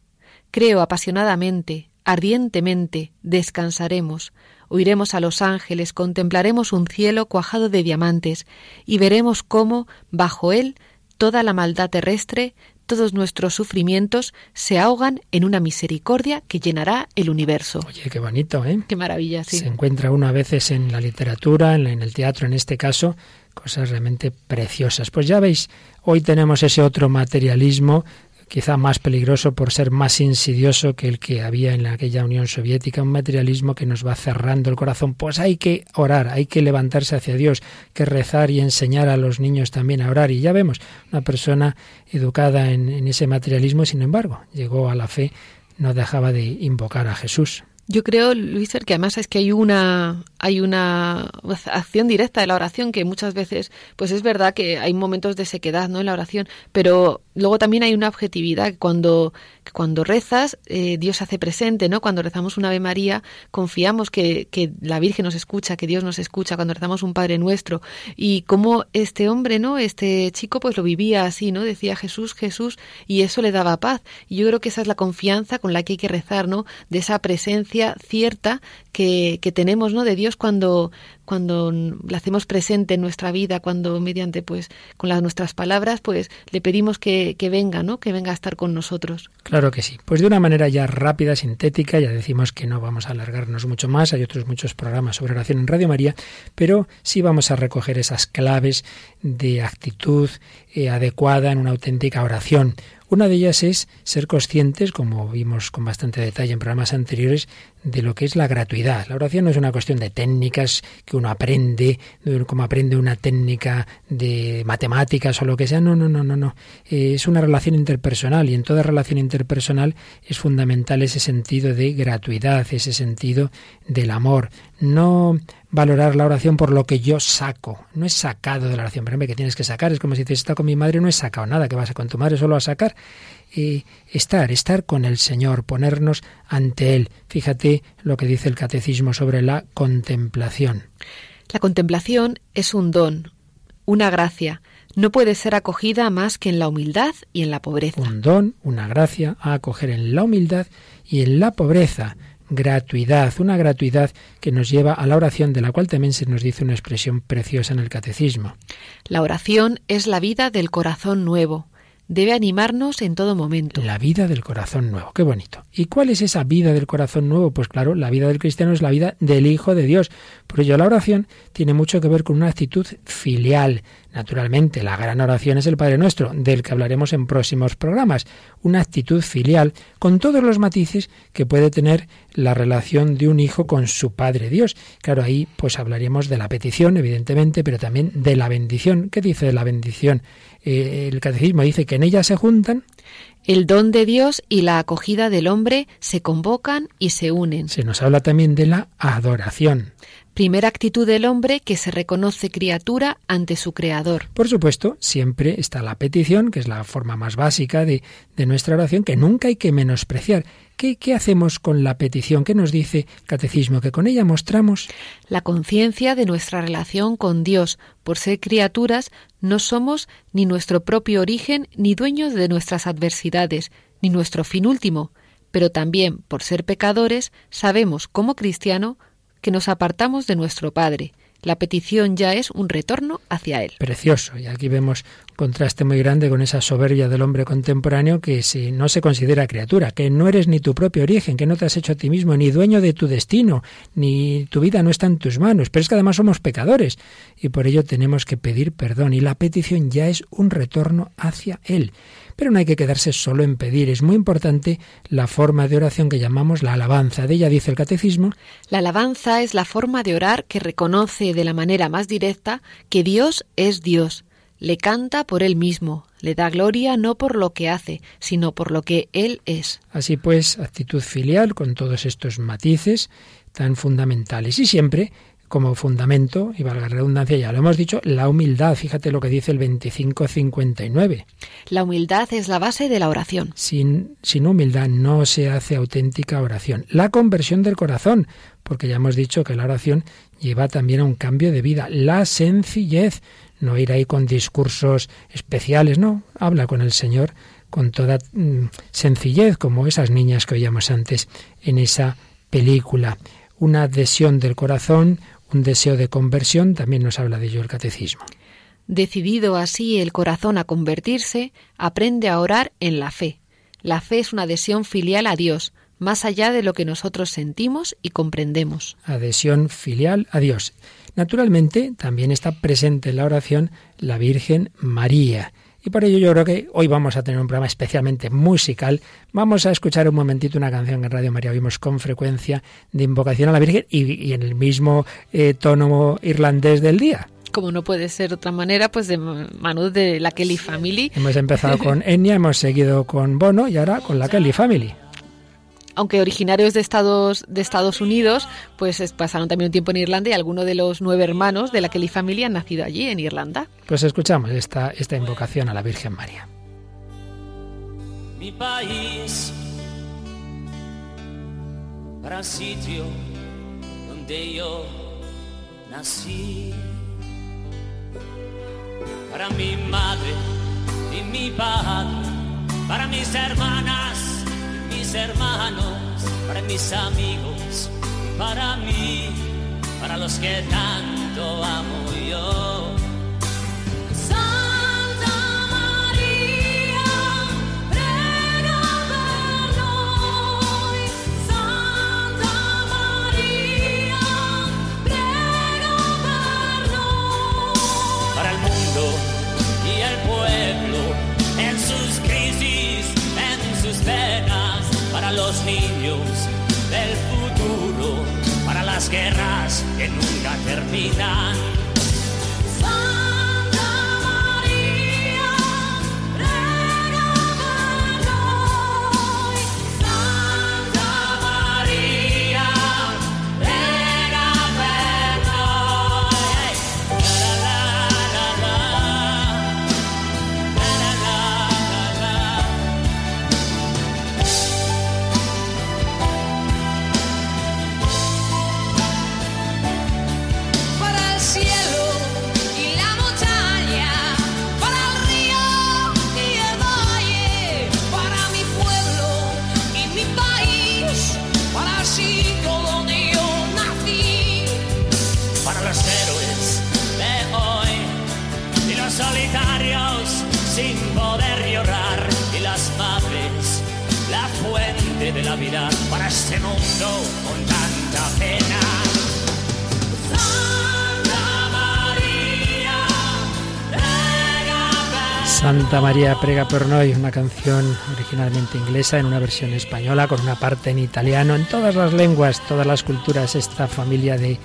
Creo apasionadamente, ardientemente descansaremos, oiremos a los ángeles, contemplaremos un cielo cuajado de diamantes y veremos cómo, bajo él, toda la maldad terrestre, todos nuestros sufrimientos se ahogan en una misericordia que llenará el universo. Oye, qué bonito, ¿eh? Qué maravilla, sí. Se encuentra uno a veces en la literatura, en el teatro en este caso, cosas realmente preciosas. Pues ya veis, hoy tenemos ese otro materialismo quizá más peligroso por ser más insidioso que el que había en aquella Unión Soviética, un materialismo que nos va cerrando el corazón. Pues hay que orar, hay que levantarse hacia Dios, que rezar y enseñar a los niños también a orar. Y ya vemos, una persona educada en, en ese materialismo, sin embargo, llegó a la fe, no dejaba de invocar a Jesús. Yo creo, Luis, que además es que hay una hay una acción directa de la oración que muchas veces, pues es verdad que hay momentos de sequedad, ¿no? En la oración, pero luego también hay una objetividad cuando cuando rezas eh, Dios se hace presente, ¿no? Cuando rezamos una Ave María confiamos que, que la Virgen nos escucha, que Dios nos escucha. Cuando rezamos un Padre Nuestro y como este hombre, ¿no? Este chico, pues lo vivía así, ¿no? Decía Jesús, Jesús y eso le daba paz. Y yo creo que esa es la confianza con la que hay que rezar, ¿no? De esa presencia cierta que, tenemos ¿no? de Dios cuando, cuando la hacemos presente en nuestra vida, cuando mediante pues con las nuestras palabras pues le pedimos que, que, venga, ¿no? Que venga a estar con nosotros. Claro que sí. Pues de una manera ya rápida, sintética, ya decimos que no vamos a alargarnos mucho más, hay otros muchos programas sobre oración en Radio María, pero sí vamos a recoger esas claves de actitud eh, adecuada en una auténtica oración. Una de ellas es ser conscientes, como vimos con bastante detalle en programas anteriores, de lo que es la gratuidad. La oración no es una cuestión de técnicas que uno aprende, como aprende una técnica de matemáticas o lo que sea. No, no, no, no, no. Eh, es una relación interpersonal y en toda relación interpersonal es fundamental ese sentido de gratuidad, ese sentido del amor. No valorar la oración por lo que yo saco. No es sacado de la oración. Pero que tienes que sacar. Es como si dices, está con mi madre, no he sacado nada. que vas a con tu madre solo a sacar? Estar, estar con el Señor, ponernos ante Él. Fíjate lo que dice el catecismo sobre la contemplación. La contemplación es un don, una gracia. No puede ser acogida más que en la humildad y en la pobreza. Un don, una gracia a acoger en la humildad y en la pobreza gratuidad, una gratuidad que nos lleva a la oración, de la cual también se nos dice una expresión preciosa en el catecismo. La oración es la vida del corazón nuevo. Debe animarnos en todo momento. La vida del corazón nuevo, qué bonito. ¿Y cuál es esa vida del corazón nuevo? Pues claro, la vida del cristiano es la vida del Hijo de Dios. Por ello la oración tiene mucho que ver con una actitud filial, Naturalmente, la gran oración es el Padre Nuestro, del que hablaremos en próximos programas, una actitud filial con todos los matices que puede tener la relación de un hijo con su Padre Dios. Claro, ahí pues hablaremos de la petición, evidentemente, pero también de la bendición. ¿Qué dice de la bendición? Eh, el catecismo dice que en ella se juntan el don de Dios y la acogida del hombre se convocan y se unen. Se nos habla también de la adoración primera actitud del hombre que se reconoce criatura ante su creador. Por supuesto, siempre está la petición, que es la forma más básica de, de nuestra oración, que nunca hay que menospreciar. ¿Qué, ¿Qué, hacemos con la petición? ¿Qué nos dice el Catecismo? Que con ella mostramos la conciencia de nuestra relación con Dios. Por ser criaturas, no somos ni nuestro propio origen, ni dueños de nuestras adversidades, ni nuestro fin último. Pero también, por ser pecadores, sabemos como cristiano que nos apartamos de nuestro Padre. La petición ya es un retorno hacia Él. Precioso. Y aquí vemos contraste muy grande con esa soberbia del hombre contemporáneo que si no se considera criatura, que no eres ni tu propio origen, que no te has hecho a ti mismo, ni dueño de tu destino, ni tu vida no está en tus manos. Pero es que además somos pecadores y por ello tenemos que pedir perdón. Y la petición ya es un retorno hacia Él. Pero no hay que quedarse solo en pedir. Es muy importante la forma de oración que llamamos la alabanza. De ella dice el catecismo. La alabanza es la forma de orar que reconoce de la manera más directa que Dios es Dios. Le canta por él mismo, le da gloria no por lo que hace, sino por lo que él es. Así pues, actitud filial con todos estos matices tan fundamentales y siempre como fundamento, y valga la redundancia, ya lo hemos dicho, la humildad. Fíjate lo que dice el 2559. La humildad es la base de la oración. Sin, sin humildad no se hace auténtica oración. La conversión del corazón, porque ya hemos dicho que la oración lleva también a un cambio de vida. La sencillez, no ir ahí con discursos especiales, no, habla con el Señor con toda mm, sencillez, como esas niñas que oíamos antes en esa película. Una adhesión del corazón, un deseo de conversión, también nos habla de ello el catecismo. Decidido así el corazón a convertirse, aprende a orar en la fe. La fe es una adhesión filial a Dios, más allá de lo que nosotros sentimos y comprendemos. Adhesión filial a Dios. Naturalmente, también está presente en la oración la Virgen María. Y por ello yo creo que hoy vamos a tener un programa especialmente musical. Vamos a escuchar un momentito una canción que en Radio María vimos con frecuencia de invocación a la Virgen y, en el mismo eh, tono irlandés del día como no puede ser de otra manera, pues de Manu de la Kelly Family. Hemos empezado con Enya, hemos seguido con Bono y ahora con la Kelly Family. Aunque originarios de Estados, de Estados Unidos, pues pasaron también un tiempo en Irlanda y algunos de los nueve hermanos de la Kelly familia han nacido allí, en Irlanda. Pues escuchamos esta, esta invocación a la Virgen María. Mi país, para sitio donde yo nací, para mi madre y mi padre, para mis hermanas mis hermanos, para mis amigos, para mí, para los que tanto amo yo. Para los niños del futuro, para las guerras que nunca terminan María prega per noi, una canción originalmente inglesa en una versión española con una parte en italiano, en todas las lenguas, todas las culturas, esta familia de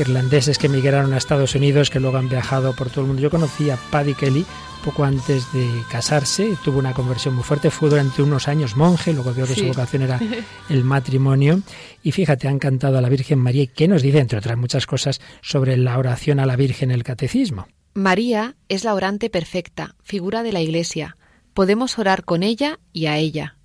irlandeses que emigraron a Estados Unidos, que luego han viajado por todo el mundo. Yo conocí a Paddy Kelly, poco antes de casarse, tuvo una conversión muy fuerte, fue durante unos años monje, luego vio que su vocación era el matrimonio y fíjate, han cantado a la Virgen María qué nos dice, entre otras muchas cosas, sobre la oración a la Virgen en el catecismo. María es la orante perfecta, figura de la Iglesia. Podemos orar con ella y a ella.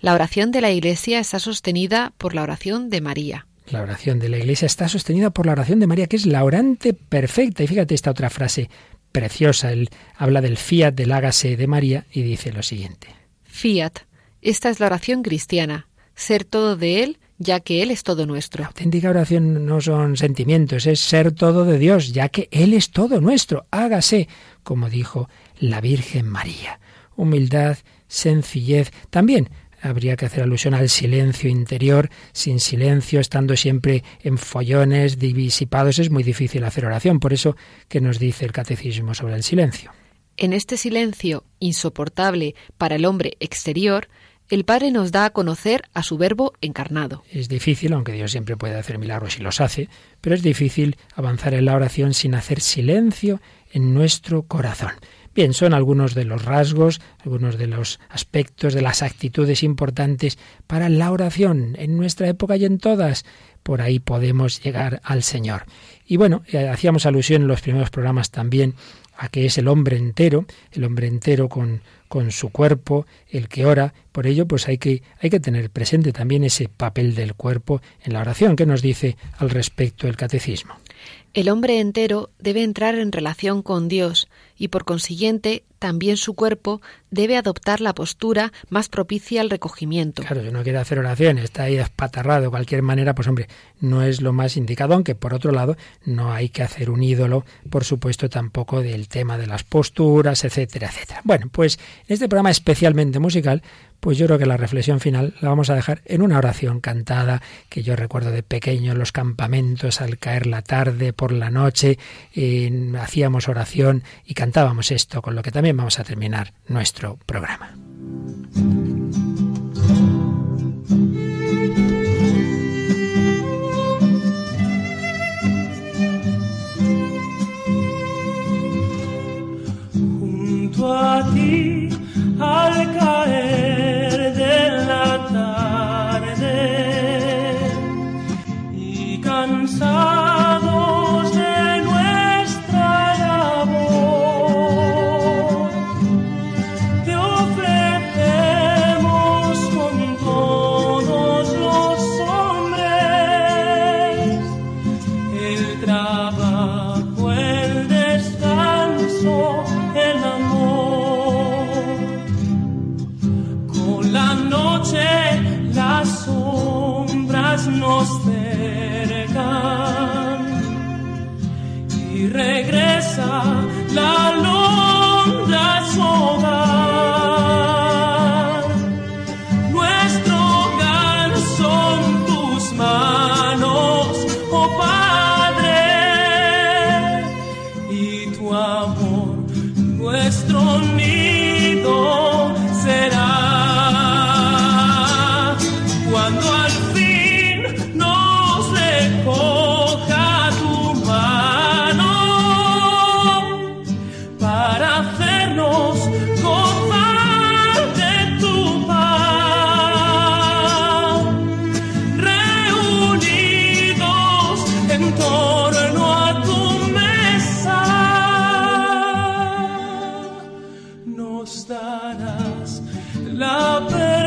La oración de la Iglesia está sostenida por la oración de María. La oración de la Iglesia está sostenida por la oración de María, que es la orante perfecta. Y fíjate esta otra frase, preciosa. Él habla del fiat del hágase de María y dice lo siguiente. Fiat. Esta es la oración cristiana. Ser todo de Él, ya que Él es todo nuestro. La auténtica oración no son sentimientos, es ser todo de Dios, ya que Él es todo nuestro. Hágase, como dijo la Virgen María. Humildad, sencillez, también habría que hacer alusión al silencio interior. Sin silencio, estando siempre en follones, divisipados, es muy difícil hacer oración. Por eso, ¿qué nos dice el catecismo sobre el silencio? En este silencio insoportable para el hombre exterior, el Padre nos da a conocer a su Verbo encarnado. Es difícil, aunque Dios siempre puede hacer milagros y los hace, pero es difícil avanzar en la oración sin hacer silencio en nuestro corazón. Bien, son algunos de los rasgos, algunos de los aspectos, de las actitudes importantes para la oración en nuestra época y en todas. Por ahí podemos llegar al Señor. Y bueno, eh, hacíamos alusión en los primeros programas también a que es el hombre entero, el hombre entero con, con su cuerpo, el que ora. Por ello, pues hay que, hay que tener presente también ese papel del cuerpo en la oración. ¿Qué nos dice al respecto el catecismo? El hombre entero debe entrar en relación con Dios y por consiguiente también su cuerpo debe adoptar la postura más propicia al recogimiento. Claro, si no quiere hacer oración, está ahí espatarrado de cualquier manera, pues hombre, no es lo más indicado, aunque por otro lado no hay que hacer un ídolo, por supuesto, tampoco del tema de las posturas, etcétera, etcétera. Bueno, pues en este programa especialmente musical, pues yo creo que la reflexión final la vamos a dejar en una oración cantada que yo recuerdo de pequeño en los campamentos al caer la tarde, por la noche, hacíamos oración y cantábamos esto, con lo que también vamos a terminar nuestro programa. Darás la perfecta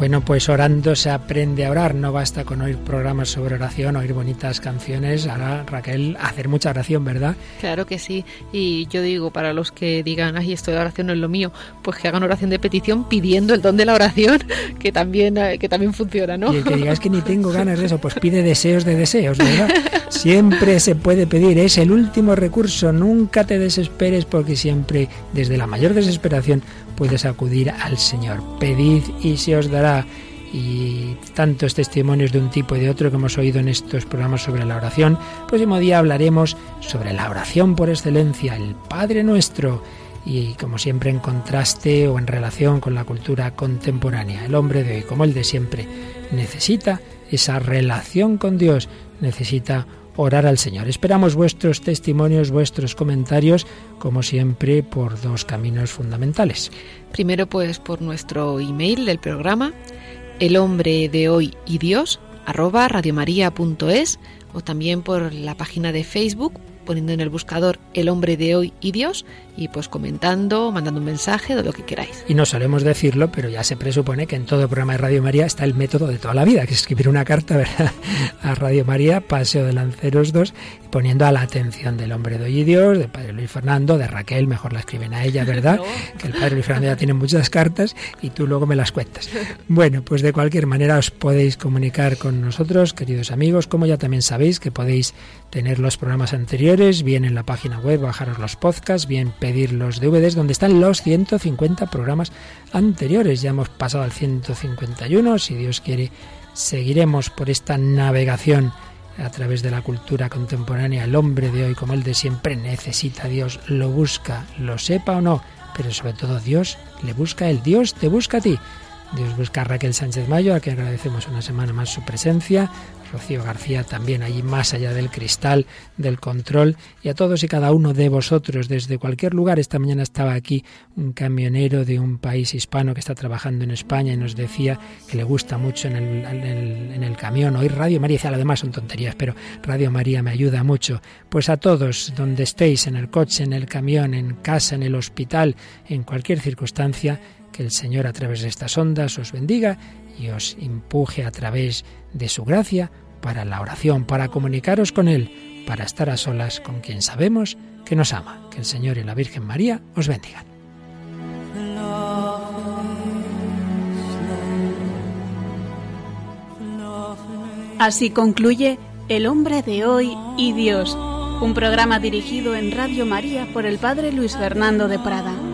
Bueno, pues orando se aprende a orar. No basta con oír programas sobre oración, oír bonitas canciones. Ahora, Raquel, hacer mucha oración, ¿verdad? Claro que sí. Y yo digo, para los que digan, ay, esto de la oración no es lo mío, pues que hagan oración de petición pidiendo el don de la oración, que también, eh, que también funciona, ¿no? Y el que diga, es que ni tengo ganas de eso, pues pide deseos de deseos, ¿verdad? Siempre se puede pedir, es el último recurso. Nunca te desesperes porque siempre, desde la mayor desesperación, puedes acudir al Señor. Pedid y se os dará. Y tantos testimonios de un tipo y de otro que hemos oído en estos programas sobre la oración. Próximo día hablaremos sobre la oración por excelencia, el Padre Nuestro. Y como siempre en contraste o en relación con la cultura contemporánea. El hombre de hoy, como el de siempre, necesita esa relación con Dios, necesita orar al Señor. Esperamos vuestros testimonios, vuestros comentarios, como siempre, por dos caminos fundamentales. Primero, pues por nuestro email del programa, el hombre de hoy y Dios, arroba radiomaria.es, o también por la página de Facebook, poniendo en el buscador el hombre de hoy y Dios, y pues comentando, mandando un mensaje, de lo que queráis. Y no solemos decirlo, pero ya se presupone que en todo programa de Radio María está el método de toda la vida, que es escribir una carta ¿verdad? a Radio María, Paseo de Lanceros 2, poniendo a la atención del hombre de hoy y Dios, del padre Luis Fernando, de Raquel, mejor la escriben a ella, ¿verdad? No. Que el padre Luis Fernando ya tiene muchas cartas y tú luego me las cuentas. Bueno, pues de cualquier manera os podéis comunicar con nosotros, queridos amigos, como ya también sabéis que podéis tener los programas anteriores, bien en la página web, bajaros los podcasts, bien pedir los DVDs donde están los 150 programas anteriores. Ya hemos pasado al 151, si Dios quiere, seguiremos por esta navegación a través de la cultura contemporánea. El hombre de hoy, como el de siempre, necesita a Dios, lo busca, lo sepa o no, pero sobre todo Dios le busca a él, Dios te busca a ti. Dios busca a Raquel Sánchez Mayo, a quien agradecemos una semana más su presencia, Rocío García también allí más allá del cristal, del control, y a todos y cada uno de vosotros desde cualquier lugar. Esta mañana estaba aquí un camionero de un país hispano que está trabajando en España y nos decía que le gusta mucho en el, en el, en camión oír Radio María. Decía, lo demás son tonterías, pero Radio María me ayuda mucho. Pues a todos, donde estéis, en el coche, en el camión, en casa, en el hospital, en cualquier circunstancia, que el Señor a través de estas ondas os bendiga y os empuje a través de su gracia para la oración, para comunicaros con Él, para estar a solas con quien sabemos que nos ama. Que el Señor y la Virgen María os bendigan. Así concluye El hombre de hoy y Dios, un programa dirigido en Radio María por el Padre Luis Fernando de Prada.